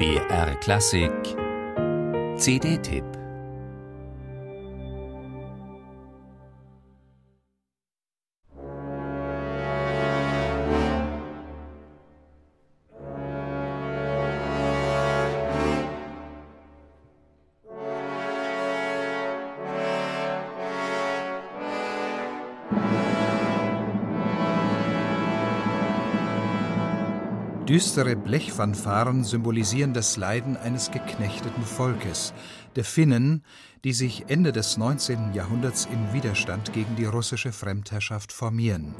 BR Klassik. CD-Tipp Düstere Blechfanfaren symbolisieren das Leiden eines geknechteten Volkes, der Finnen, die sich Ende des 19. Jahrhunderts im Widerstand gegen die russische Fremdherrschaft formieren.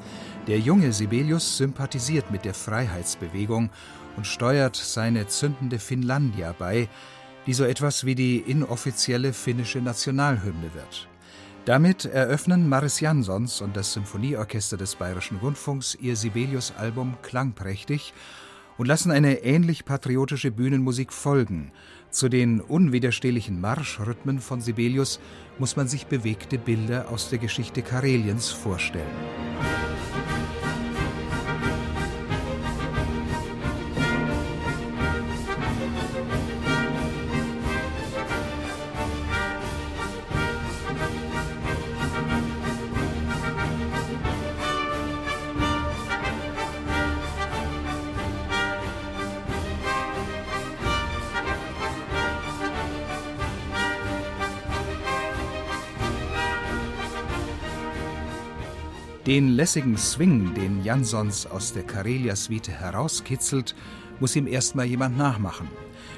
Der junge Sibelius sympathisiert mit der Freiheitsbewegung und steuert seine zündende Finnlandia bei, die so etwas wie die inoffizielle finnische Nationalhymne wird. Damit eröffnen Maris Jansons und das Symphonieorchester des Bayerischen Rundfunks ihr Sibelius-Album klangprächtig und lassen eine ähnlich patriotische Bühnenmusik folgen. Zu den unwiderstehlichen Marschrhythmen von Sibelius muss man sich bewegte Bilder aus der Geschichte Kareliens vorstellen. Den lässigen Swing, den Jansons aus der Karelia-Suite herauskitzelt, muss ihm erstmal jemand nachmachen.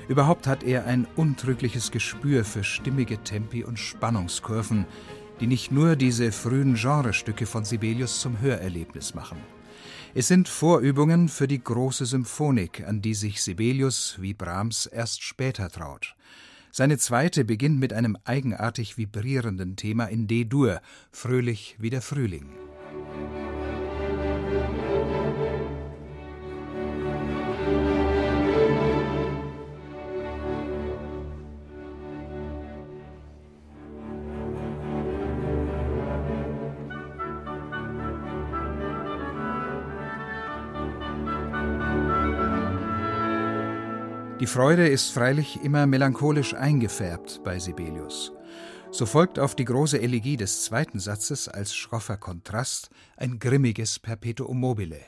Überhaupt hat er ein untrügliches Gespür für stimmige Tempi und Spannungskurven, die nicht nur diese frühen Genrestücke von Sibelius zum Hörerlebnis machen. Es sind Vorübungen für die große Symphonik, an die sich Sibelius wie Brahms erst später traut. Seine zweite beginnt mit einem eigenartig vibrierenden Thema in D-Dur, fröhlich wie der Frühling. Die Freude ist freilich immer melancholisch eingefärbt bei Sibelius. So folgt auf die große Elegie des zweiten Satzes als schroffer Kontrast ein grimmiges Perpetuum mobile.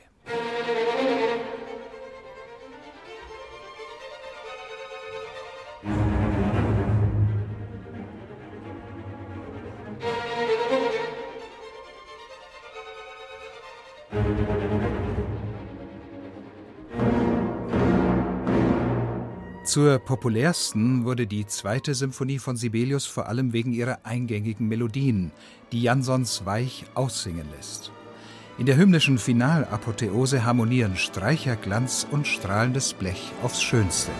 Zur populärsten wurde die zweite Symphonie von Sibelius vor allem wegen ihrer eingängigen Melodien, die Jansons weich aussingen lässt. In der hymnischen Finalapotheose harmonieren Streicherglanz und strahlendes Blech aufs Schönste.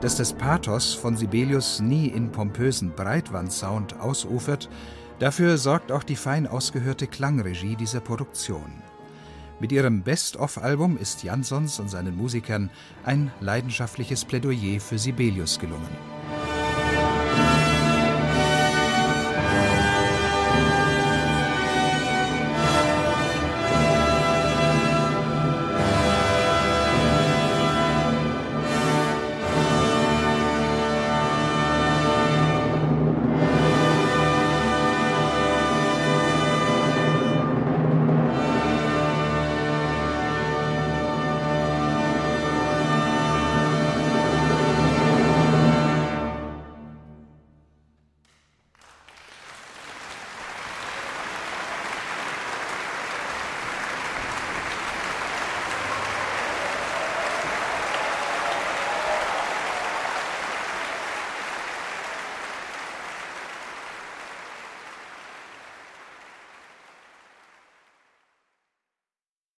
Dass das Pathos von Sibelius nie in pompösen Breitwandsound ausufert, dafür sorgt auch die fein ausgehörte Klangregie dieser Produktion. Mit ihrem Best-of-Album ist Jansons und seinen Musikern ein leidenschaftliches Plädoyer für Sibelius gelungen.